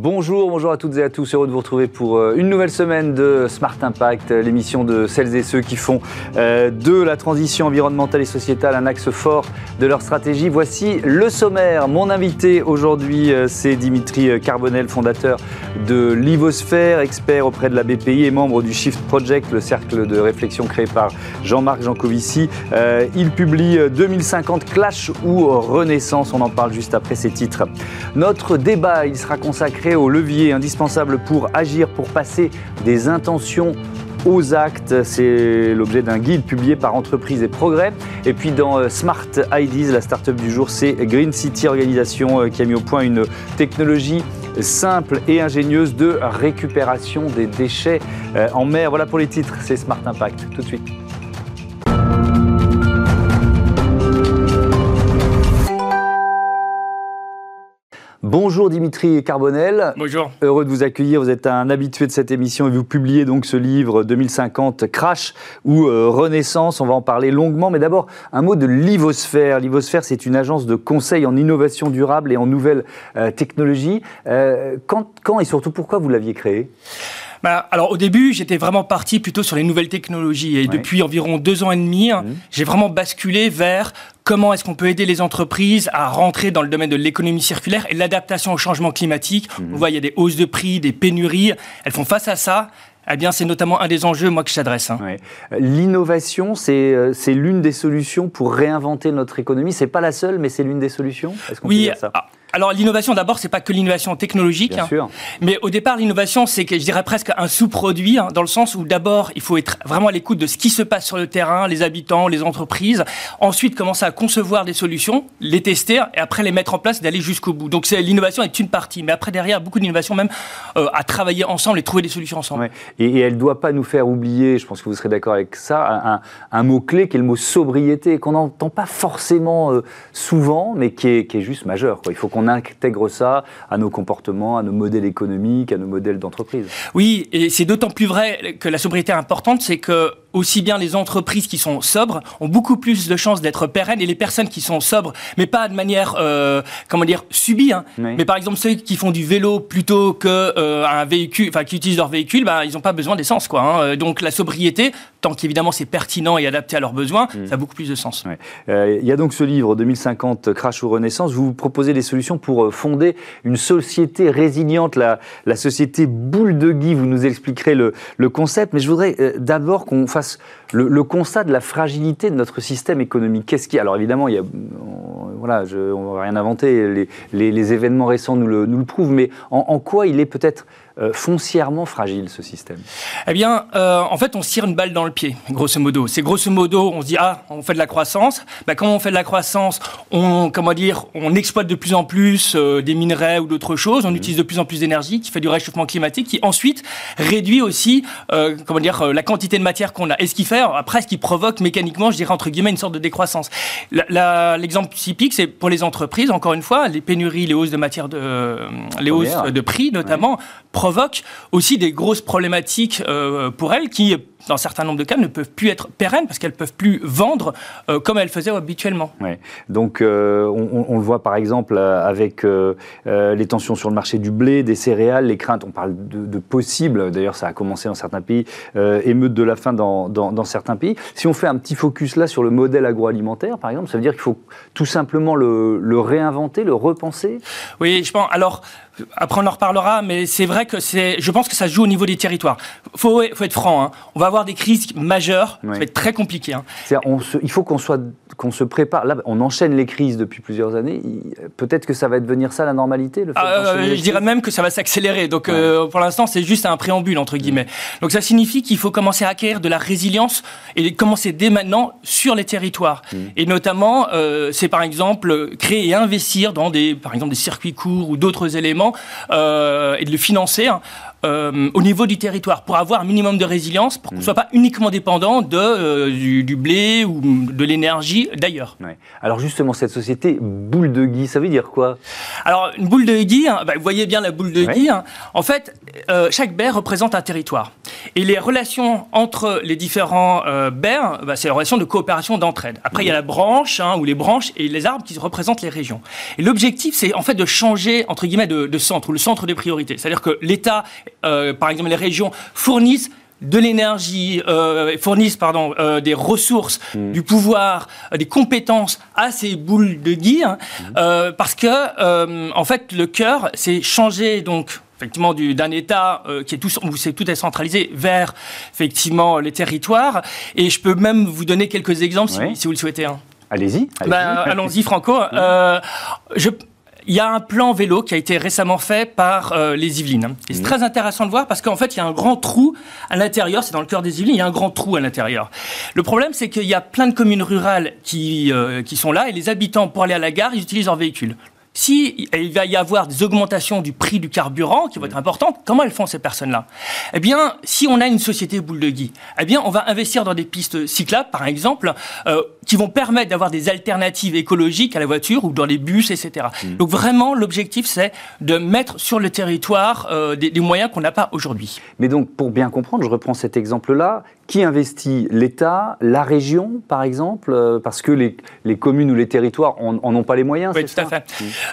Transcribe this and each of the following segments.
Bonjour, bonjour à toutes et à tous. Heureux de vous retrouver pour euh, une nouvelle semaine de Smart Impact, l'émission de celles et ceux qui font euh, de la transition environnementale et sociétale un axe fort de leur stratégie. Voici le sommaire. Mon invité aujourd'hui, euh, c'est Dimitri Carbonel, fondateur de Livosphère, expert auprès de la BPI et membre du Shift Project, le cercle de réflexion créé par Jean-Marc Jancovici. Il publie 2050 Clash ou Renaissance. On en parle juste après ces titres. Notre débat, il sera consacré au levier indispensable pour agir, pour passer des intentions aux actes. C'est l'objet d'un guide publié par Entreprise et Progrès. Et puis dans euh, Smart IDs, la start-up du jour, c'est Green City Organisation euh, qui a mis au point une technologie simple et ingénieuse de récupération des déchets euh, en mer. Voilà pour les titres, c'est Smart Impact. Tout de suite. Bonjour Dimitri Carbonel. Bonjour. Heureux de vous accueillir. Vous êtes un habitué de cette émission et vous publiez donc ce livre 2050 Crash ou euh, Renaissance. On va en parler longuement. Mais d'abord, un mot de Livosphère. Livosphère, c'est une agence de conseil en innovation durable et en nouvelles euh, technologies. Euh, quand, quand et surtout pourquoi vous l'aviez créé? Bah, alors au début, j'étais vraiment parti plutôt sur les nouvelles technologies et depuis environ deux ans et demi, mmh. j'ai vraiment basculé vers comment est-ce qu'on peut aider les entreprises à rentrer dans le domaine de l'économie circulaire et l'adaptation au changement climatique? Mmh. On voit il y a des hausses de prix, des pénuries, elles font face à ça. Eh bien, c'est notamment un des enjeux, moi, que j'adresse. Hein. L'innovation, euh, c'est l'une des solutions pour réinventer notre économie. C'est pas la seule, mais c'est l'une des solutions? oui, ça? ah, alors l'innovation d'abord, c'est pas que l'innovation technologique, hein. mais au départ l'innovation c'est que je dirais presque un sous-produit hein, dans le sens où d'abord il faut être vraiment à l'écoute de ce qui se passe sur le terrain, les habitants, les entreprises. Ensuite commencer à concevoir des solutions, les tester et après les mettre en place, d'aller jusqu'au bout. Donc l'innovation est une partie, mais après derrière beaucoup d'innovation même euh, à travailler ensemble et trouver des solutions ensemble. Et, elle ne doit pas nous faire oublier, je pense que vous serez d'accord avec ça, un, mot clé qui est le mot sobriété qu'on n'entend pas forcément euh, souvent, mais qui est, qui est juste majeur. Quoi. Il faut qu'on intègre ça à nos comportements, à nos modèles économiques, à nos modèles d'entreprise. Oui, et c'est d'autant plus vrai que la sobriété est importante, c'est que aussi bien les entreprises qui sont sobres ont beaucoup plus de chances d'être pérennes et les personnes qui sont sobres, mais pas de manière, euh, comment dire, subie. Hein. Mais par exemple, ceux qui font du vélo plutôt que euh, un véhicule, enfin qui utilisent leur véhicule, bah, ils n'ont pas besoin d'essence, quoi. Hein. Donc la sobriété, tant qu'évidemment c'est pertinent et adapté à leurs besoins, mm. ça a beaucoup plus de sens. Euh, il y a donc ce livre 2050 Crash ou Renaissance. Vous proposez des solutions pour euh, fonder une société résiliente, la, la société boule de Guy. Vous nous expliquerez le, le concept, mais je voudrais euh, d'abord qu'on fasse le, constat de la fragilité de notre système économique. Qu'est-ce qui, alors évidemment, il y a, voilà, je, on va rien inventer. Les, événements récents nous le, nous le prouvent, mais en quoi il est peut-être euh, foncièrement fragile, ce système? Eh bien, euh, en fait, on se tire une balle dans le pied, grosso modo. C'est grosso modo, on se dit, ah, on fait de la croissance. Bah, comment on fait de la croissance on, comment dire, on exploite de plus en plus euh, des minerais ou d'autres choses, on mmh. utilise de plus en plus d'énergie, qui fait du réchauffement climatique, qui ensuite réduit aussi, comment dire, la quantité de matière qu'on a. Et ce qui fait, après, ce qui provoque mécaniquement, je dirais, entre guillemets, une sorte de décroissance. L'exemple typique, c'est pour les entreprises, encore une fois, les pénuries, les hausses de matière de, les hausses de prix, notamment, provoque aussi des grosses problématiques euh, pour elles qui dans un certain nombre de cas, ne peuvent plus être pérennes parce qu'elles ne peuvent plus vendre euh, comme elles faisaient habituellement. Ouais. Donc, euh, on, le voit par exemple euh, avec les tensions sur le marché du blé, des céréales, les craintes, on parle de, de possibles, d'ailleurs ça a commencé dans certains pays, émeutes de la faim dans, dans, certains pays. Si on fait un petit focus là sur le modèle agroalimentaire, par exemple, ça veut dire qu'il faut tout simplement le, le réinventer, le repenser? Oui, je pense. Alors, après, on en reparlera, mais c'est vrai que c'est. Je pense que ça se joue au niveau des territoires. Faut, faut être franc. Hein. On va avoir des crises majeures. Ça va être très compliqué. Hein. il faut qu'on soit qu'on se prépare. Là, on enchaîne les crises depuis plusieurs années. Peut-être que ça va devenir ça la normalité. Le ah, euh, je dirais même que ça va s'accélérer. Donc, euh, pour l'instant, c'est juste un préambule entre guillemets. Donc, ça signifie qu'il faut commencer à acquérir de la résilience et commencer dès maintenant sur les territoires. Mm. Et notamment, euh, c'est par exemple créer et investir dans des, par exemple, des circuits courts ou d'autres éléments et de le financer. Hein. Euh, au niveau du territoire pour avoir un minimum de résilience, pour qu'on ne mm. soit pas uniquement dépendant de, euh, du, blé ou de l'énergie d'ailleurs. Alors justement, cette société boule de Guy, ça veut dire quoi? Alors une boule de Guy, hein, bah, vous voyez bien la boule de Guy, hein. en fait, euh, chaque baie représente un territoire. Et les relations entre les différents baies, bah, c'est la relation de coopération d'entraide. Après, il y a la branche, hein, ou les branches, et les arbres qui représentent les régions. Et l'objectif, c'est en fait de changer, entre guillemets, de, de centre, ou le centre des priorités. C'est-à-dire que l'État euh, par exemple les régions, fournissent de l'énergie, euh, fournissent pardon, euh, des ressources, mm. du pouvoir, des compétences à ces boules de guy, hein, mm. parce que en fait le cœur, c'est changer donc effectivement d'un État qui est tout où c'est tout est centralisé vers effectivement les territoires. Et je peux même vous donner quelques exemples si, vous le souhaitez. Hein. Allez-y. Ben, allons-y, Franco. je, il y a un plan vélo qui a été récemment fait par euh, les Yvelines. c'est mmh. très intéressant de voir parce qu'en fait, il y a un grand trou à l'intérieur. C'est dans le cœur des Yvelines, il y a un grand trou à l'intérieur. Le problème, c'est qu'il y a plein de communes rurales qui, euh, qui sont là et les habitants, pour aller à la gare, ils utilisent leur véhicule. Si il va y avoir des augmentations du prix du carburant qui vont être importantes, comment elles font ces personnes-là? Eh bien, si on a une société boule de Guy, eh bien, on va investir dans des pistes cyclables, par exemple, euh, qui vont permettre d'avoir des alternatives écologiques à la voiture ou dans les bus, etc. Mmh. Donc vraiment, l'objectif, c'est de mettre sur le territoire euh, des, des, moyens qu'on n'a pas aujourd'hui. Mais donc, pour bien comprendre, je reprends cet exemple-là. Qui investit L'État, la région, par exemple euh, Parce que les, les, communes ou les territoires en ont pas les moyens, Oui, tout à fait.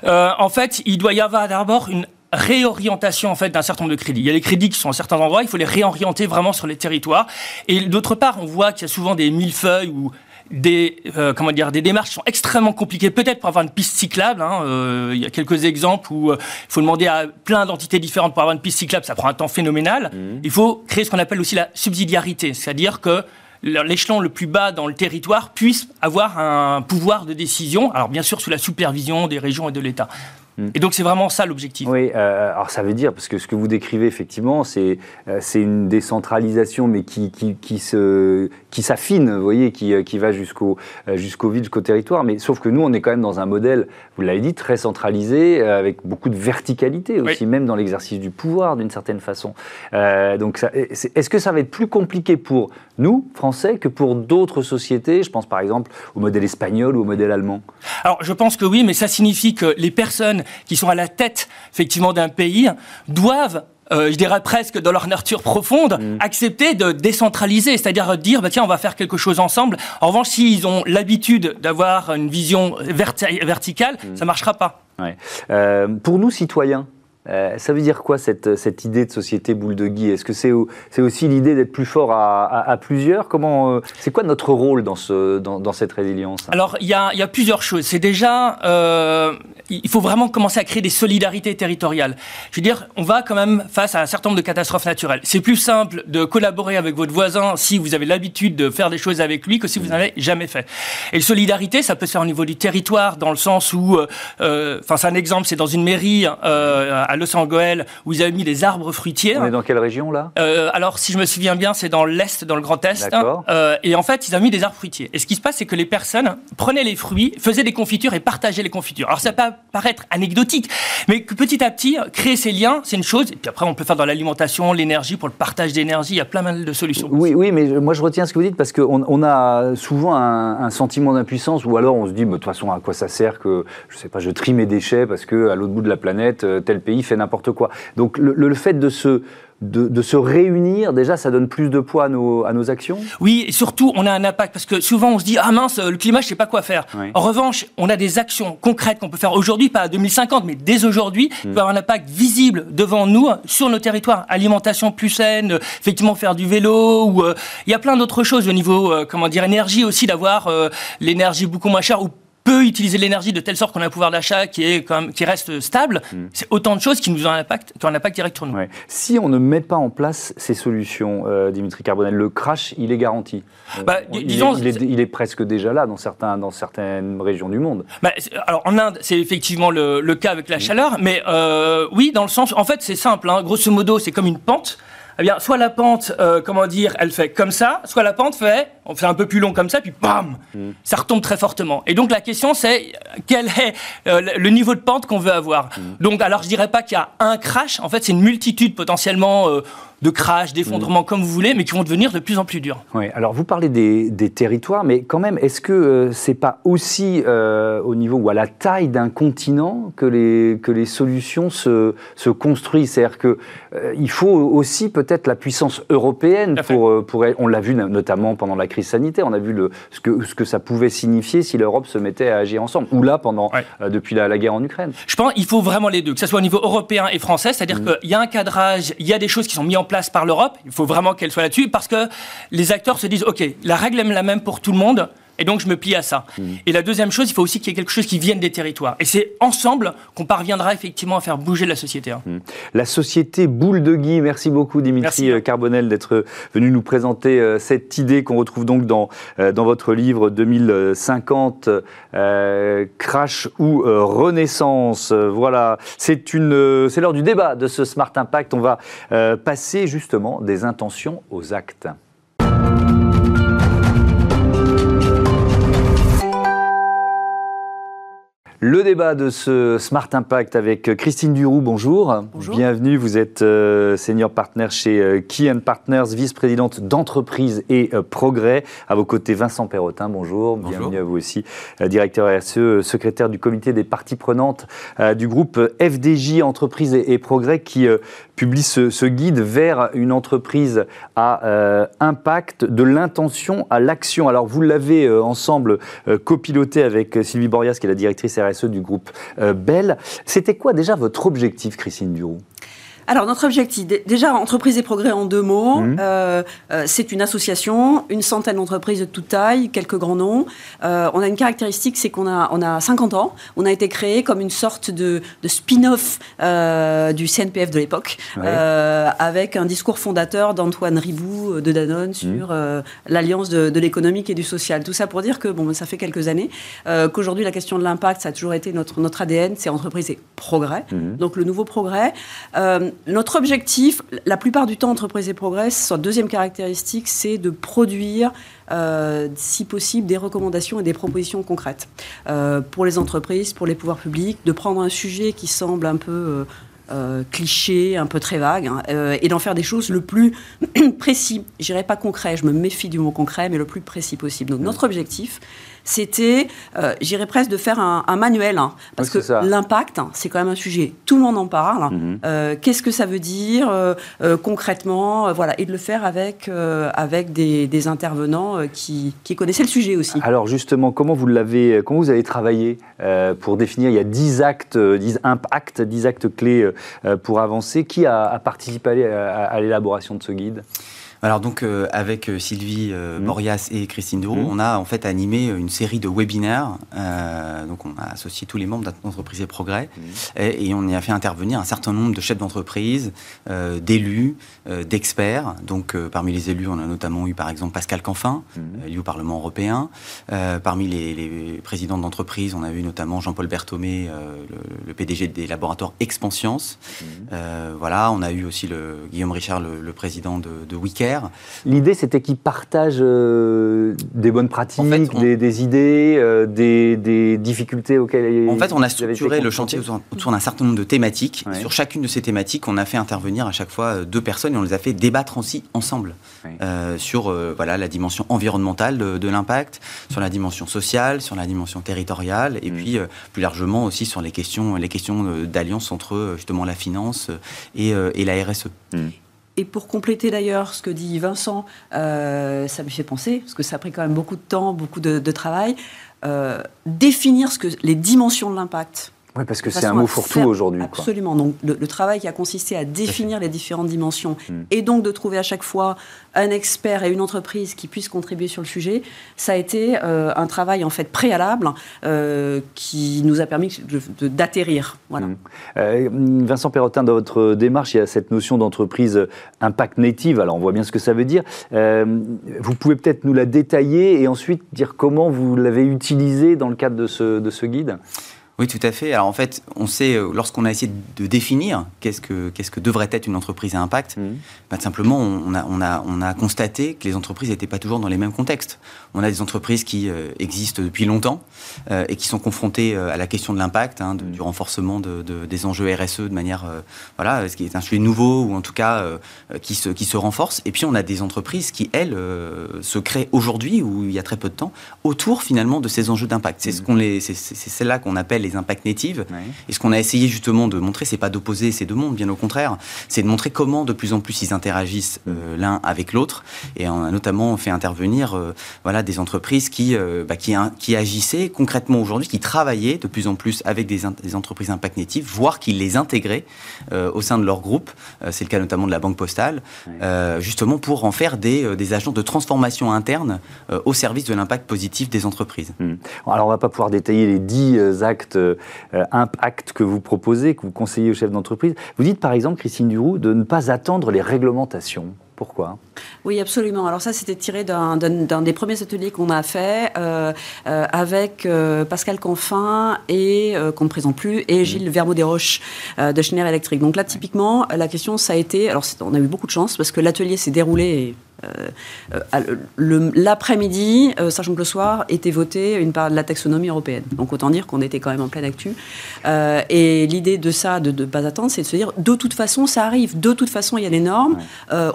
Euh, en fait, il doit y avoir d'abord une réorientation en fait d'un certain nombre de crédits. Il y a les crédits qui sont à certains endroits, il faut les réorienter vraiment sur les territoires. Et d'autre part, on voit qu'il y a souvent des millefeuilles ou des, euh, comment dire, des démarches sont extrêmement compliquées, peut-être pour avoir une piste cyclable. Hein, euh, il y a quelques exemples où il faut demander à plein d'entités différentes pour avoir une piste cyclable, ça prend un temps phénoménal. Mmh. Il faut créer ce qu'on appelle aussi la subsidiarité, c'est-à-dire que l'échelon le plus bas dans le territoire puisse avoir un pouvoir de décision, alors bien sûr sous la supervision des régions et de l'État. Et donc c'est vraiment ça l'objectif. Oui, euh, alors ça veut dire, parce que ce que vous décrivez effectivement, c'est euh, une décentralisation, mais qui, qui, qui se, qui s'affine, vous voyez, qui, euh, qui va jusqu'au jusqu'au vide, jusqu'au territoire. Mais sauf que nous, on est quand même dans un modèle, vous l'avez dit, très centralisé, avec beaucoup de verticalité aussi, même dans l'exercice du pouvoir d'une certaine façon. donc est-ce que ça va être plus compliqué pour nous, Français, que pour d'autres sociétés Je pense par exemple au modèle espagnol ou au modèle allemand? Alors je pense que oui, mais ça signifie que les personnes qui sont à la tête effectivement d'un pays doivent euh, je dirais presque dans leur nature profonde, mm. accepter de décentraliser, c'est-à-dire dire bah, tiens on va faire quelque chose ensemble. En revanche, s'ils ont l'habitude d'avoir une vision verticale, ça mm. ça marchera pas. Euh, pour nous citoyens, euh, ça veut dire quoi cette, cette, idée de société boule de Guy? Est-ce que c'est aussi l'idée d'être plus fort à, plusieurs? Comment euh, C'est quoi notre rôle dans, ce, dans, dans cette résilience? Alors il y a, y a, plusieurs choses. C'est déjà, euh, il faut vraiment commencer à créer des solidarités territoriales. Je veux dire, on va quand même face à un certain nombre de catastrophes naturelles. C'est plus simple de collaborer avec votre voisin si vous avez l'habitude de faire des choses avec lui que si vous n'avez jamais fait. Et solidarité, ça peut se faire au niveau du territoire, dans le sens où, enfin c'est un exemple, c'est dans une mairie à à Los Angeles, où ils avaient mis des arbres fruitiers. On est dans quelle région là? Euh, Alors, si je me souviens bien, c'est dans l'Est, dans le Grand Est. Euh, et en fait, ils ont mis des arbres fruitiers. Et ce qui se passe, c'est que les personnes prenaient les fruits, faisaient des confitures et partageaient les confitures. Alors, ça peut paraître anecdotique, mais que petit à petit, créer ces liens, c'est une chose. Et puis après, on peut faire dans l'alimentation, l'énergie, pour le partage d'énergie, il y a plein de solutions. Oui, oui, mais moi, je retiens ce que vous dites parce qu'on on a souvent un, sentiment d'impuissance ou alors on se dit, de toute façon, à quoi ça sert que, je sais pas, je trie mes déchets parce que à l'autre bout de la planète, euh, tel pays fait n'importe quoi. Donc le, fait de se, de, se réunir, déjà, ça donne plus de poids à nos, à nos, actions? Oui, et surtout, on a un impact, parce que souvent, on se dit, ah mince, le climat, je sais pas quoi faire. En revanche, on a des actions concrètes qu'on peut faire aujourd'hui, pas à 2050, mais dès aujourd'hui, peuvent avoir un impact visible devant nous, sur nos territoires. Alimentation plus saine, effectivement, faire du vélo, ou euh, il y a plein d'autres choses au niveau, euh, comment dire, énergie aussi, d'avoir euh, l'énergie beaucoup moins chère, ou peut utiliser l'énergie de telle sorte qu'on a un pouvoir d'achat qui, est comme, qui reste stable, hmm. c'est autant de choses qui nous ont un impact, qui ont un impact direct sur nous. Si on ne met pas en place ces solutions, euh, Dimitri Carbonel, le crash, il est garanti. Bah, il, disons, est, il, est, presque déjà là dans, certains, dans certaines régions du monde. Bah, alors en Inde, c'est effectivement le, cas avec la hmm. chaleur, mais euh, oui, dans le sens, en fait, c'est simple. Hein, grosso modo, c'est comme une pente eh bien, soit la pente, euh, comment dire, elle fait comme ça, soit la pente fait, on fait un peu plus long comme ça, puis bam, mm. ça retombe très fortement. Et donc la question c'est quel est euh, le niveau de pente qu'on veut avoir? Mm. Donc alors je dirais pas qu'il y a un crash, en fait c'est une multitude potentiellement euh, de crash, d'effondrement, mm. comme vous voulez, mais qui vont devenir de plus en plus durs. Oui, alors vous parlez des, territoires, mais quand même, est-ce que euh, c'est pas aussi euh, au niveau ou à la taille d'un continent que les, que les solutions se, se construisent? C'est-à-dire qu'il euh, il faut aussi peut-être la puissance européenne pour, pour. On l'a vu notamment pendant la crise sanitaire, on a vu le, ce, que, ce que ça pouvait signifier si l'Europe se mettait à agir ensemble, ou là, pendant, depuis la, guerre en Ukraine. Je pense qu'il faut vraiment les deux, que ce soit au niveau européen et français, c'est-à-dire mm. qu'il y a un cadrage, il y a des choses qui sont mises en place par l'Europe. Il faut vraiment qu'elle soit là-dessus parce que les acteurs se disent OK, la règle est la même pour tout le monde. Et donc, je me plie à ça. Mmh. Et la deuxième chose, il faut aussi qu'il y ait quelque chose qui vienne des territoires. Et c'est ensemble qu'on parviendra effectivement à faire bouger la société. Hein. Mmh. La société boule de Guy. Merci beaucoup, Dimitri euh, Carbonel, d'être venu nous présenter euh, cette idée qu'on retrouve donc dans, euh, dans votre livre 2050, Crash ou Renaissance. Voilà, c'est l'heure du débat de ce Smart Impact. On va passer justement des intentions aux actes. Le débat de ce Smart Impact avec Christine Duroux, bonjour. Bonjour. Bienvenue, vous êtes euh, senior partner chez euh, Key Partners, vice-présidente d'entreprise et euh, progrès. À vos côtés, Vincent Perrotin, bonjour. Bienvenue à vous aussi, directeur RSE, secrétaire du comité des parties prenantes du groupe FDJ Entreprise et, progrès qui publie ce, guide vers une entreprise à impact de l'intention à l'action. Alors vous l'avez ensemble copiloté avec Sylvie Borias, qui est la directrice RSE du groupe euh, Bell. C'était quoi déjà votre objectif, Christine Duroux alors notre objectif, déjà entreprise et progrès en deux mots, mmh. euh, euh, c'est une association, une centaine d'entreprises de toute taille, quelques grands noms. Euh, on a une caractéristique, c'est qu'on a, on a 50 ans, on a été créé comme une sorte de, de spin-off du CNPF de l'époque, avec un discours fondateur d'Antoine Ribou de Danone mmh. sur l'alliance de, de l'économique et du social. Tout ça pour dire que bon, ça fait quelques années qu'aujourd'hui la question de l'impact, ça a toujours été notre, notre ADN, c'est entreprise et progrès. Mmh. Donc le nouveau progrès notre objectif, la plupart du temps, Entreprise et Progrès, sa deuxième caractéristique, c'est de produire, euh, si possible, des recommandations et des propositions concrètes euh, pour les entreprises, pour les pouvoirs publics, de prendre un sujet qui semble un peu euh, cliché, un peu très vague, hein, et d'en faire des choses le plus précis. Je dirais pas concret, je me méfie du mot concret, mais le plus précis possible. Donc notre objectif, c'était, euh, j'irais presque, de faire un, manuel. Hein, parce que l'impact, hein, c'est quand même un sujet, tout le monde en parle. Mhm. Euh, qu'est-ce que ça veut dire euh, concrètement voilà, Et de le faire avec, avec des, intervenants qui, connaissaient le sujet aussi. Alors justement, comment vous, l'avez, comment vous avez travaillé pour définir, il y a 10 actes, 10 impacts, 10 actes clés pour avancer. Qui a, participé à l'élaboration de ce guide? Alors donc euh, avec euh, Sylvie euh, mmh. Borias et Christine Dourou, mmh. on a en fait animé une série de webinaires. donc on a associé tous les membres d'entreprise et progrès mmh. et, on y a fait intervenir un certain nombre de chefs d'entreprise, d'élus, d'experts. Donc parmi les élus, on a notamment eu par exemple Pascal Canfin, élu au Parlement européen. parmi les, présidents d'entreprise, on a eu notamment Jean-Paul Berthomé, le, PDG des laboratoires Expansience. voilà, on a eu aussi le, Guillaume Richard, le, président de, de L'idée, c'était qu'ils partagent euh, des bonnes pratiques, des, idées, euh, des, difficultés auxquelles En fait, on a structuré le chantier autour, d'un certain nombre de thématiques. Sur chacune de ces thématiques, on a fait intervenir à chaque fois euh, deux personnes et on les a fait débattre aussi ensemble sur voilà, la dimension environnementale de, l'impact, sur la dimension sociale, sur la dimension territoriale et mm. puis plus largement aussi sur les questions, les questions d'alliance entre justement la finance et, la RSE. Mm. Et pour compléter d'ailleurs ce que dit Vincent, euh, ça me fait penser, parce que ça a pris quand même beaucoup de temps, beaucoup de, travail, euh, définir les dimensions de l'impact oui, parce que c'est un mot fourre-tout aujourd'hui. Absolument. Donc, le, travail qui a consisté à définir les différentes dimensions hmm. et donc de trouver à chaque fois un expert et une entreprise qui puissent contribuer sur le sujet, ça a été euh, un travail en fait préalable euh, qui nous a permis d'atterrir. Voilà. Hmm. Euh, Vincent Perrotin, dans votre démarche, il y a cette notion d'entreprise impact native. Alors, on voit bien ce que ça veut dire. vous pouvez peut-être nous la détailler et ensuite dire comment vous l'avez utilisée dans le cadre de ce, de ce guide? Oui, tout à fait. Alors en fait, on sait, euh, lorsqu'on a essayé de définir qu'est-ce que, qu'est-ce que devrait être une entreprise à impact, mmh. bah, simplement, on a, on, a, on a constaté que les entreprises n'étaient pas toujours dans les mêmes contextes. On a des entreprises qui euh, existent depuis longtemps euh, et qui sont confrontées à la question de l'impact, hein, du renforcement de, des enjeux RSE de manière, voilà, ce qui est un sujet nouveau ou en tout cas qui, se, qui se renforce. Et puis on a des entreprises qui, elles, se créent aujourd'hui ou il y a très peu de temps autour finalement de ces enjeux d'impact. C'est, ce qu'on les, c'est, c'est celle-là qu'on appelle les impacts natifs. Et ce qu'on a essayé justement de montrer, c'est pas d'opposer ces deux mondes, bien au contraire, c'est de montrer comment de plus en plus ils interagissent euh, l'un avec l'autre. Et on a notamment fait intervenir euh, voilà, des entreprises qui, euh, bah, qui, qui, agissaient concrètement aujourd'hui, qui travaillaient de plus en plus avec des, des entreprises impact natifs, voire qui les intégraient au sein de leur groupe. c'est le cas notamment de la Banque Postale, justement pour en faire des, des agents de transformation interne au service de l'impact positif des entreprises. Hmm. Alors on va pas pouvoir détailler les dix actes euh, impact que vous proposez, que vous conseillez aux chefs d'entreprise. Vous dites par exemple, Christine Duroux, de ne pas attendre les réglementations. Pourquoi? Oui, absolument. Alors ça, c'était tiré d'un des premiers ateliers qu'on a fait euh, euh, avec Pascal Confin et qu'on ne présente plus et mmh. Gilles Vermeau des Roches de Schneider Electric. Donc là, typiquement, la question, ça a été. Alors, on a eu beaucoup de chance parce que l'atelier s'est déroulé euh, euh, l'après-midi, euh, sachant que le soir, était voté une part de la taxonomie européenne. Donc autant dire qu'on était quand même en pleine actu. et l'idée de ça, de ne pas attendre, c'est de se dire, de toute façon, ça arrive. De toute façon, il y a les normes.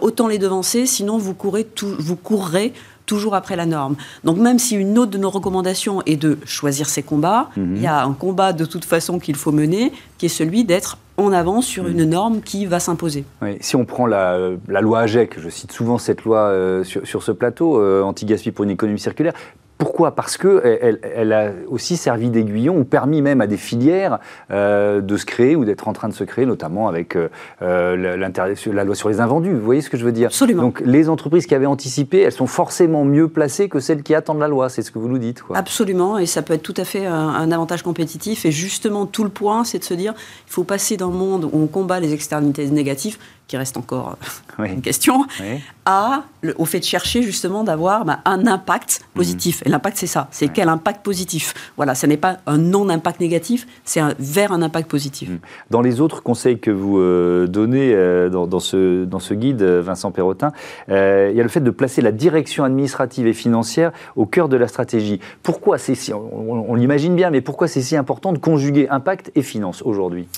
autant les devancer, sinon vous, courez tout, vous courrez toujours après la norme. Donc même si une autre de nos recommandations est de choisir ses combats, mhm. il y a un combat de toute façon qu'il faut mener, qui est celui d'être en avant sur mhm. une norme qui va s'imposer. si on prend la, loi AGEC, je cite souvent cette loi euh, sur, ce plateau, euh, anti-gaspi pour une économie circulaire, pourquoi? Parce qu'elle elle a aussi servi d'aiguillon ou permis même à des filières euh, de se créer ou d'être en train de se créer, notamment avec euh, euh la loi sur les invendus. Vous voyez ce que je veux dire? Absolument. Donc les entreprises qui avaient anticipé, elles sont forcément mieux placées que celles qui attendent la loi. C'est ce que vous nous dites. Quoi. Absolument, et ça peut être tout à fait un, avantage compétitif. Et justement, tout le point, c'est de se dire il faut passer d'un monde où on combat les externalités négatives qui reste encore une question, à, au fait de chercher justement d'avoir bah, un impact positif. Et l'impact, c'est ça. C'est quel impact positif? Voilà, ce n'est pas un non-impact négatif, c'est vers un impact positif. Mm. Dans les autres conseils que vous euh, donnez euh, dans, ce, dans ce guide, euh, Vincent Perrotin, il y a le fait de placer la direction administrative et financière au cœur de la stratégie. Pourquoi c'est si, on l'imagine bien, mais pourquoi c'est si important de conjuguer impact et finance aujourd'hui?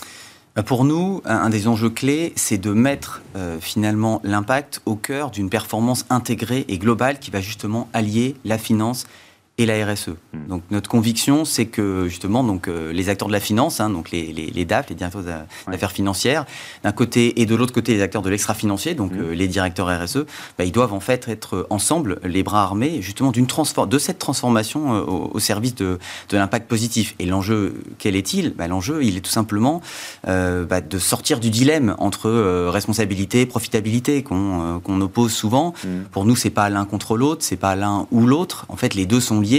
Pour nous, un des enjeux clés, c'est de mettre euh, finalement l'impact au cœur d'une performance intégrée et globale qui va justement allier la finance et la RSE. Hmm. Donc notre conviction, c'est que justement, donc euh, les acteurs de la finance, hein, donc les, les, DAF, les directeurs d'affaires financières, d'un côté et de l'autre côté les acteurs de l'extra-financier, donc hmm. euh, les directeurs RSE, bah, ils doivent en fait être ensemble, les bras armés, justement d'une de cette transformation euh, au, service de, de l'impact positif. Et l'enjeu, quel est-il? Bah, L'enjeu, il est tout simplement bah, de sortir du dilemme entre responsabilité et profitabilité qu'on qu'on oppose souvent. Hmm. Pour nous, c'est pas l'un contre l'autre, c'est pas l'un ou l'autre. En fait, les deux sont liés.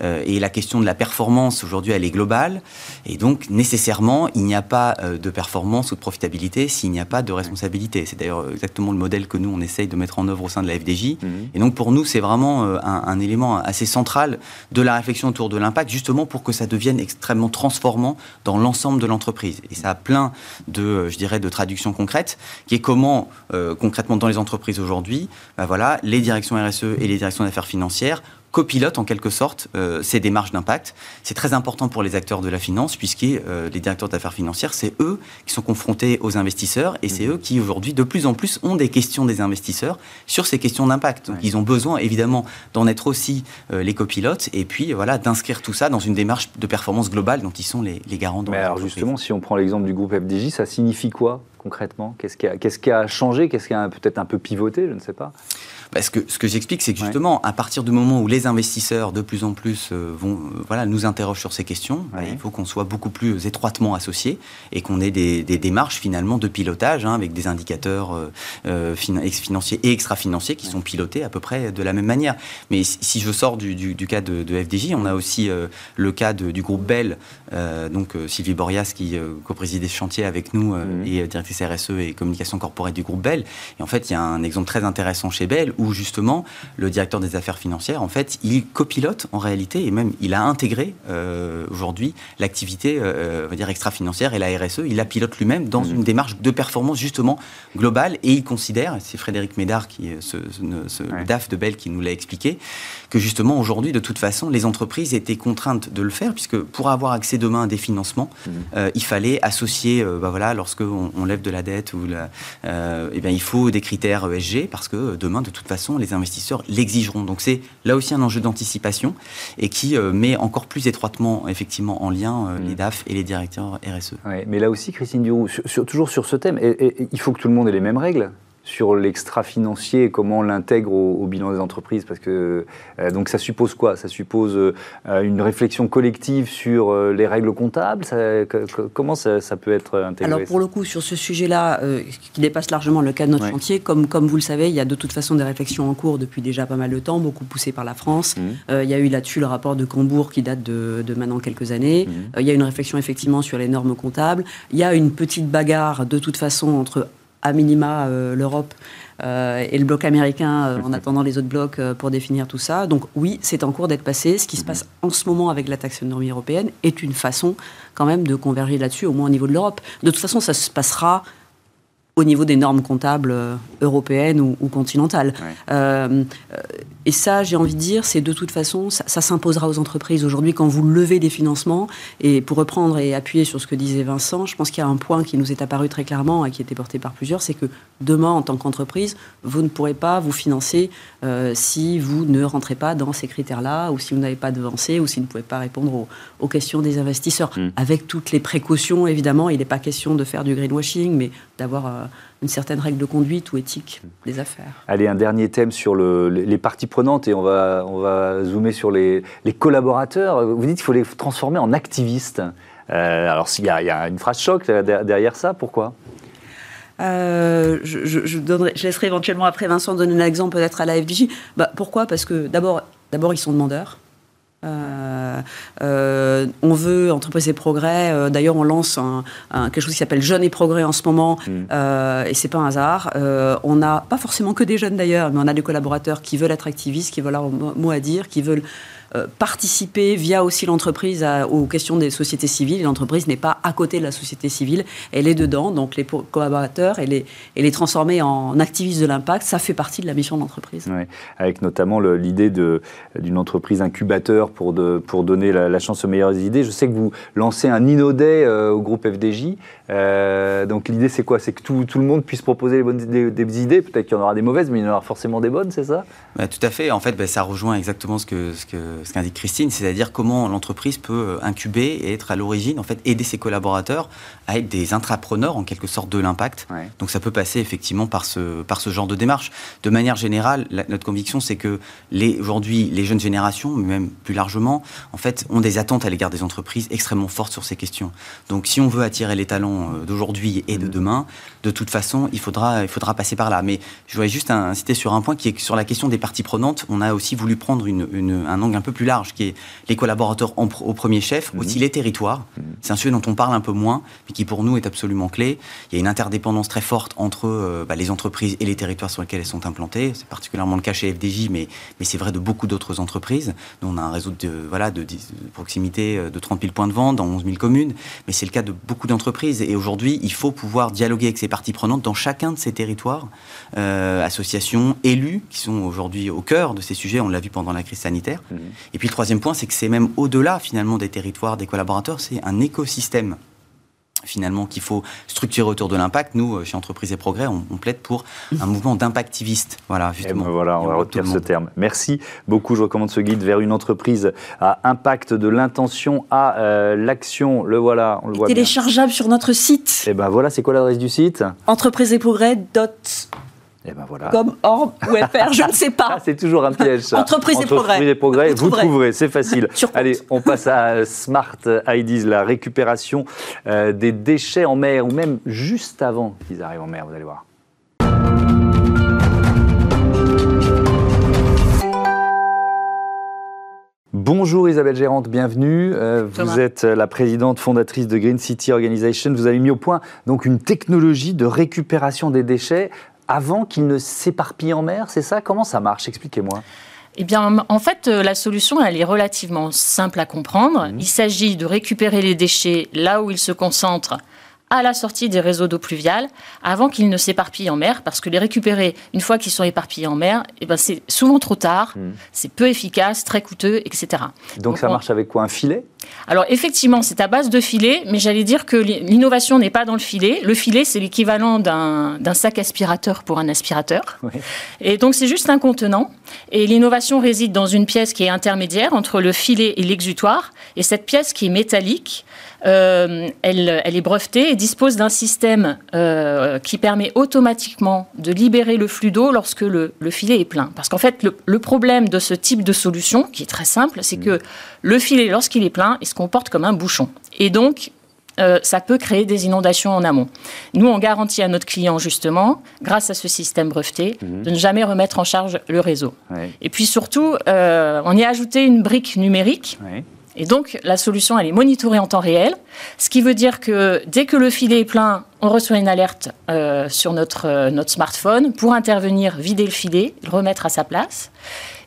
Euh, et la question de la performance, aujourd'hui, elle est globale. Et donc, nécessairement, il n'y a pas euh, de performance ou de profitabilité s'il n'y a pas de responsabilité. C'est d'ailleurs exactement le modèle que nous, on essaye de mettre en œuvre au sein de la FDJ. Mhm. Et donc, pour nous, c'est vraiment euh, un, élément assez central de la réflexion autour de l'impact, justement pour que ça devienne extrêmement transformant dans l'ensemble de l'entreprise. Et ça a plein de, je dirais, de traductions concrètes, qui est comment, concrètement, dans les entreprises aujourd'hui, bah voilà, les directions RSE et les directions d'affaires financières copilote en quelque sorte euh, ces démarches d'impact. C'est très important pour les acteurs de la finance puisque euh, les directeurs d'affaires financières, c'est eux qui sont confrontés aux investisseurs et c'est mhm. eux qui aujourd'hui de plus en plus ont des questions des investisseurs sur ces questions d'impact. Donc ils ont besoin évidemment d'en être aussi euh, les copilotes et puis voilà d'inscrire tout ça dans une démarche de performance globale dont ils sont les, les garants. Mais alors justement, si on prend l'exemple du groupe FDJ, ça signifie quoi concrètement? Qu'est-ce qui, qui, a changé? Qu'est-ce qui a peut-être un peu pivoté? Je ne sais pas. Bah, ce que, ce que j'explique, c'est que justement, à partir du moment où les investisseurs de plus en plus euh, vont, euh, voilà, nous interrogent sur ces questions, bah, il faut qu'on soit beaucoup plus étroitement associés et qu'on ait des, des, démarches finalement de pilotage hein, avec des indicateurs euh, financiers et extra-financiers qui sont pilotés à peu près de la même manière. Mais si je sors du, du, du cas de, de, FDJ, on a aussi le cas du groupe Bell, donc Sylvie Borias qui co-préside ce chantier avec nous mmh. et directrice RSE et communication corporelle du groupe Bell. Et en fait, il y a un exemple très intéressant chez Bell où justement le directeur des affaires financières, en fait, il copilote en réalité et même il a intégré euh, aujourd'hui l'activité, euh, on va dire extra-financière et la RSE. Il la pilote lui-même dans mmh. une démarche de performance justement globale et il considère, c'est Frédéric Médard, qui, ce, ce, le DAF de Bell, qui nous l'a expliqué, que justement aujourd'hui, de toute façon, les entreprises étaient contraintes de le faire puisque pour avoir accès demain à des financements, mmh. euh, il fallait associer, bah voilà, lorsqu'on on lève de la dette ou la, eh bien, il faut des critères ESG parce que demain, de toute façon, les investisseurs l'exigeront. Donc c'est là aussi un enjeu d'anticipation et qui euh, met encore plus étroitement effectivement en lien euh, les mm. DAF et les directeurs RSE. mais là aussi, Christine Duroux, toujours sur ce thème, il faut que tout le monde ait les mêmes règles sur l'extra-financier et comment on l'intègre au, bilan des entreprises Parce que euh, donc ça suppose quoi? Ça suppose euh, une réflexion collective sur euh, les règles comptables? Comment ça, peut être intégré Alors pour le coup, sur ce sujet-là, qui dépasse largement le cas de notre chantier, comme, comme vous le savez, il y a de toute façon des réflexions en cours depuis déjà pas mal de temps, beaucoup poussées par la France. Mmh. il y a eu là-dessus le rapport de Cambourg qui date de, maintenant quelques années. Mmh. il y a une réflexion effectivement sur les normes comptables. Il y a une petite bagarre de toute façon entre à minima euh, l'Europe euh, et le bloc américain euh, en attendant les autres blocs pour définir tout ça. Donc oui, c'est en cours d'être passé. Ce qui se passe en ce moment avec la taxonomie européenne est une façon quand même de converger là-dessus, au moins au niveau de l'Europe. De toute façon, ça se passera au niveau des normes comptables euh, européennes ou, continentales. Euh, et ça, j'ai envie de dire, c'est de toute façon, ça, s'imposera aux entreprises. Aujourd'hui, quand vous levez des financements, et pour reprendre et appuyer sur ce que disait Vincent, je pense qu'il y a un point qui nous est apparu très clairement et qui a été porté par plusieurs, c'est que demain, en tant qu'entreprise, vous ne pourrez pas vous financer euh, si vous ne rentrez pas dans ces critères-là, ou si vous n'avez pas devancé, ou si vous ne pouvez pas répondre aux, questions des investisseurs. Hmm. Avec toutes les précautions, évidemment, il n'est pas question de faire du greenwashing, mais d'avoir euh, une certaine règle de conduite ou éthique des affaires. Allez, un dernier thème sur les parties prenantes et on va, on va zoomer sur les, collaborateurs. Vous dites qu'il faut les transformer en activistes. Euh, alors, il y, y, a une phrase choc derrière ça, pourquoi? Euh, je, je, je, laisserai éventuellement après Vincent donner un exemple peut-être à la FDJ. Bah, pourquoi? Parce que d'abord, d'abord, ils sont demandeurs. Euh, euh, on veut entreprise et progrès. Euh, d'ailleurs, on lance un, quelque chose qui s'appelle Jeunes et progrès en ce moment, mm. et c'est pas un hasard. on n'a pas forcément que des jeunes d'ailleurs, mais on a des collaborateurs qui veulent être activistes, qui veulent avoir un mot à dire, qui veulent euh, participer via aussi l'entreprise aux questions des sociétés civiles. L'entreprise n'est pas à côté de la société civile, elle est dedans. Donc les collaborateurs et les, et les transformer en activistes de l'impact, ça fait partie de la mission de l'entreprise. avec notamment l'idée d'une entreprise incubateur pour, de, pour donner la, chance aux meilleures idées. Je sais que vous lancez un Innoday euh, au groupe FDJ. Euh, donc l'idée c'est quoi? C'est que tout, tout, le monde puisse proposer les bonnes, des, des idées. Peut-être qu'il y en aura des mauvaises, mais il y en aura forcément des bonnes, c'est ça? Bah, Tout à fait. En fait, bah, ça rejoint exactement ce que, ce que ce qu'indique Christine, c'est-à-dire comment l'entreprise peut incuber et être à l'origine, en fait, aider ses collaborateurs à être des intrapreneurs, en quelque sorte, de l'impact. Donc ça peut passer effectivement par ce, par ce genre de démarche. De manière générale, notre conviction, c'est que aujourd'hui, les jeunes générations, mais même plus largement, en fait, ont des attentes à l'égard des entreprises extrêmement fortes sur ces questions. Donc si on veut attirer les talents euh, d'aujourd'hui et de mmh. demain, de toute façon, il faudra, il faudra passer par là. Mais je voudrais juste inciter sur un point qui est sur la question des parties prenantes. On a aussi voulu prendre une, un angle un peu plus large qui est les collaborateurs au premier chef, mhm. aussi les territoires. Mhm. C'est un sujet dont on parle un peu moins, mais qui pour nous est absolument clé. Il y a une interdépendance très forte entre euh, bah, les entreprises et les territoires sur lesquels elles sont implantées. C'est particulièrement le cas chez FDJ, mais, mais c'est vrai de beaucoup d'autres entreprises. Nous, on a un réseau de, voilà, de, proximité euh, de 30 000 points de vente dans 11 000 communes, mais c'est le cas de beaucoup d'entreprises. Et aujourd'hui, il faut pouvoir dialoguer avec ces parties prenantes dans chacun de ces territoires, euh, associations, élus, qui sont aujourd'hui au cœur de ces sujets. On l'a vu pendant la crise sanitaire. Mhm. Et puis le troisième point, c'est que c'est même au-delà finalement des territoires, des collaborateurs, c'est un écosystème finalement qu'il faut structurer autour de l'impact. Nous, euh, chez Entreprise et Progrès, on, plaide pour un mouvement d'impactiviste. Voilà, justement. Ben voilà, on va retenir ce terme. Merci beaucoup. Je recommande ce guide vers une entreprise à impact de l'intention à euh, l'action. Le voilà, on le voit Téléchargeable sur notre site. Et eh ben voilà, c'est quoi l'adresse du site? Entreprise et Progrès. Et eh ben voilà. Comme or ou FR, je ne sais pas. Ah, c'est toujours un piège, ça. Entreprise, et progrès. Entreprise et progrès, vous, trouverez, c'est facile. Allez, on passe à Smart IDs, la récupération euh, des déchets en mer, ou même juste avant qu'ils arrivent en mer, vous allez voir. Bonjour Isabelle Gérante, bienvenue. Euh, vous êtes la présidente fondatrice de Green City Organization. Vous avez mis au point donc une technologie de récupération des déchets avant qu'il ne s'éparpille en mer, c'est ça? Comment ça marche? Expliquez-moi. Eh bien, en fait, euh, la solution, elle est relativement simple à comprendre. Mmh. Il s'agit de récupérer les déchets là où ils se concentrent à la sortie des réseaux d'eau pluviale avant qu'ils ne s'éparpillent en mer, parce que les récupérer une fois qu'ils sont éparpillés en mer, eh ben c'est souvent trop tard, hmm. c'est peu efficace, très coûteux, etc. Donc, ça marche avec quoi? Un filet? Alors effectivement, c'est à base de filet, mais j'allais dire que l'innovation n'est pas dans le filet. Le filet, c'est l'équivalent d'un sac aspirateur pour un aspirateur. Et donc c'est juste un contenant. Et l'innovation réside dans une pièce qui est intermédiaire entre le filet et l'exutoire. Et cette pièce qui est métallique, euh, elle, est brevetée et dispose d'un système euh, qui permet automatiquement de libérer le flux d'eau lorsque le, filet est plein. Parce qu'en fait, le, problème de ce type de solution, qui est très simple, c'est que le filet, lorsqu'il est plein, il se comporte comme un bouchon. Et donc, euh, ça peut créer des inondations en amont. Nous, on garantit à notre client, justement, grâce à ce système breveté, mhm. de ne jamais remettre en charge le réseau. Et puis surtout, on y a ajouté une brique numérique. Et donc, la solution, elle est monitorée en temps réel, ce qui veut dire que dès que le filet est plein, on reçoit une alerte euh, sur notre, euh, notre smartphone pour intervenir, vider le filet, le remettre à sa place.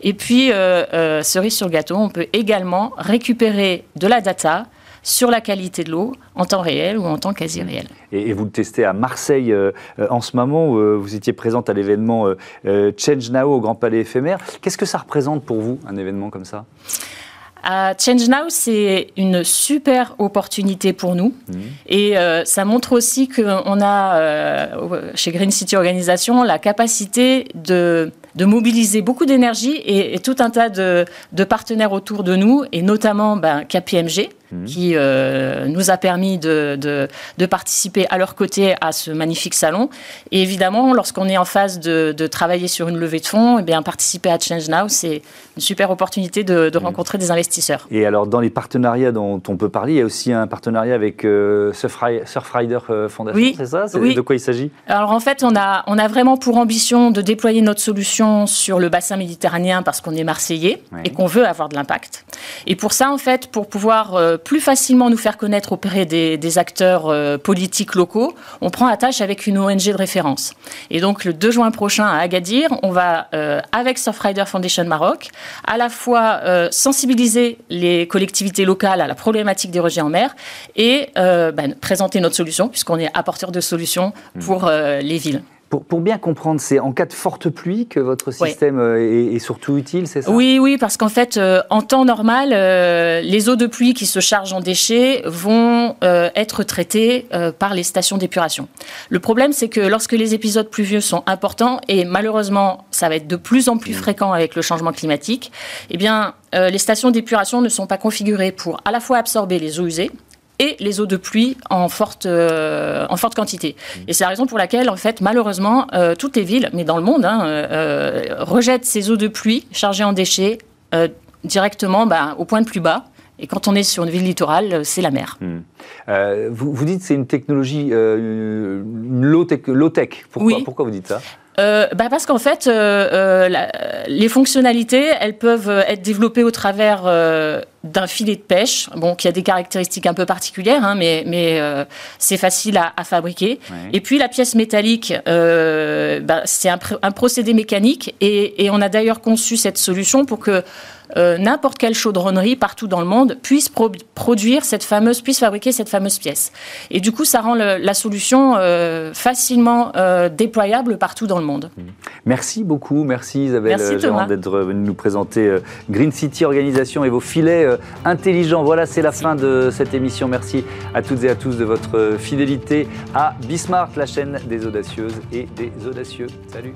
Et puis, euh, cerise sur le gâteau, on peut également récupérer de la data sur la qualité de l'eau en temps réel ou en temps quasi réel. Et, vous le testez à Marseille en ce moment, où vous étiez présente à l'événement Change Now au Grand Palais éphémère. Qu'est-ce que ça représente pour vous, un événement comme ça? Change Now, c'est une super opportunité pour nous. Mmh. Et euh, ça montre aussi qu'on a, euh, chez Green City Organisation, la capacité de, de mobiliser beaucoup d'énergie et, tout un tas de, de, partenaires autour de nous, et notamment ben, KPMG, Mhm. qui euh, nous a permis de, de, participer à leur côté à ce magnifique salon. Et évidemment, lorsqu'on est en phase de, travailler sur une levée de fonds, et eh bien, participer à Change Now, c'est une super opportunité de, mhm. rencontrer des investisseurs. Et alors, dans les partenariats dont on peut parler, il y a aussi un partenariat avec euh, Surfrider euh, Foundation, oui, c'est ça? De quoi il s'agit? Alors, en fait, on a, on a vraiment pour ambition de déployer notre solution sur le bassin méditerranéen parce qu'on est marseillais et qu'on veut avoir de l'impact. Et pour ça, en fait, pour pouvoir plus facilement nous faire connaître auprès des, acteurs euh, politiques locaux, on prend attache avec une ONG de référence. Et donc le 2 juin prochain à Agadir, on va, euh, avec Surfrider Foundation Maroc, à la fois euh, sensibiliser les collectivités locales à la problématique des rejets en mer et ben, présenter notre solution, puisqu'on est apporteur de solutions pour les villes. Pour, bien comprendre, c'est en cas de forte pluie que votre système euh, est, surtout utile, c'est ça? Oui, oui, parce qu'en fait, euh, en temps normal, euh, les eaux de pluie qui se chargent en déchets vont être traitées par les stations d'épuration. Le problème, c'est que lorsque les épisodes pluvieux sont importants, et malheureusement, ça va être de plus en plus mmh. fréquent avec le changement climatique, eh bien, les stations d'épuration ne sont pas configurées pour à la fois absorber les eaux usées, et les eaux de pluie en forte, euh, en forte quantité. Mmh. Et c'est la raison pour laquelle, en fait, malheureusement, euh, toutes les villes, mais dans le monde, hein, euh, rejettent ces eaux de pluie chargées en déchets directement bah, au point de plus bas. Et quand on est sur une ville littorale, c'est la mer. Mmh. vous, vous, dites que c'est une technologie, low-tech. Low pourquoi, oui. pourquoi vous dites ça? Euh, bah parce qu'en fait, euh, euh, les fonctionnalités, elles peuvent être développées au travers d'un filet de pêche, bon, qui a des caractéristiques un peu particulières, hein, mais, mais c'est facile à, fabriquer. Et puis la pièce métallique, bah, c'est un, un, procédé mécanique, et, et on a d'ailleurs conçu cette solution pour que euh, n'importe quelle chaudronnerie partout dans le monde puisse produire cette fameuse, puisse fabriquer cette fameuse pièce. Et du coup, ça rend la solution euh, facilement euh, déployable partout dans le monde. Mmh. Merci beaucoup, merci Isabelle d'être venue nous présenter Green City Organisation et vos filets intelligents. Voilà, c'est la fin de cette émission. Merci à toutes et à tous de votre fidélité à Bismarck, la chaîne des audacieuses et des audacieux. Salut